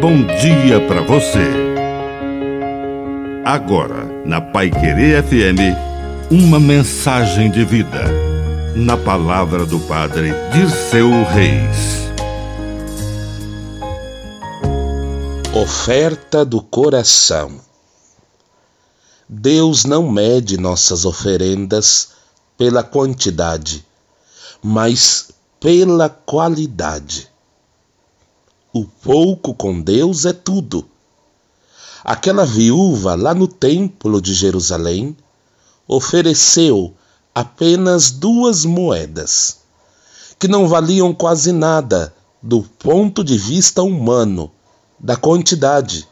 bom dia para você. Agora, na Pai Querer FM, uma mensagem de vida. Na palavra do Padre Dirceu Reis. Oferta do coração. Deus não mede nossas oferendas pela quantidade, mas pela qualidade. O pouco com Deus é tudo. Aquela viúva lá no templo de Jerusalém ofereceu apenas duas moedas, que não valiam quase nada do ponto de vista humano, da quantidade,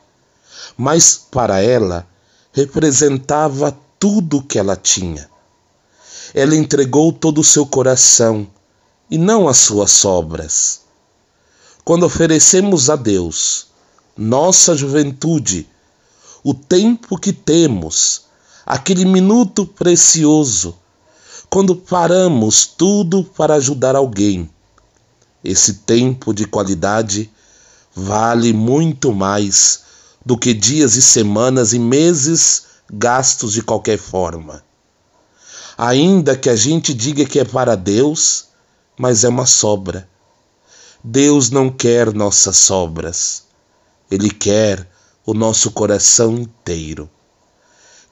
mas para ela representava tudo o que ela tinha. Ela entregou todo o seu coração e não as suas sobras quando oferecemos a Deus nossa juventude, o tempo que temos, aquele minuto precioso, quando paramos tudo para ajudar alguém. Esse tempo de qualidade vale muito mais do que dias e semanas e meses gastos de qualquer forma. Ainda que a gente diga que é para Deus, mas é uma sobra Deus não quer nossas sobras, Ele quer o nosso coração inteiro.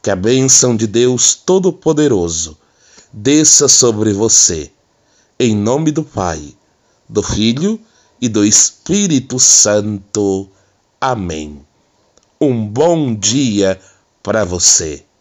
Que a bênção de Deus Todo-Poderoso desça sobre você, em nome do Pai, do Filho e do Espírito Santo. Amém. Um bom dia para você.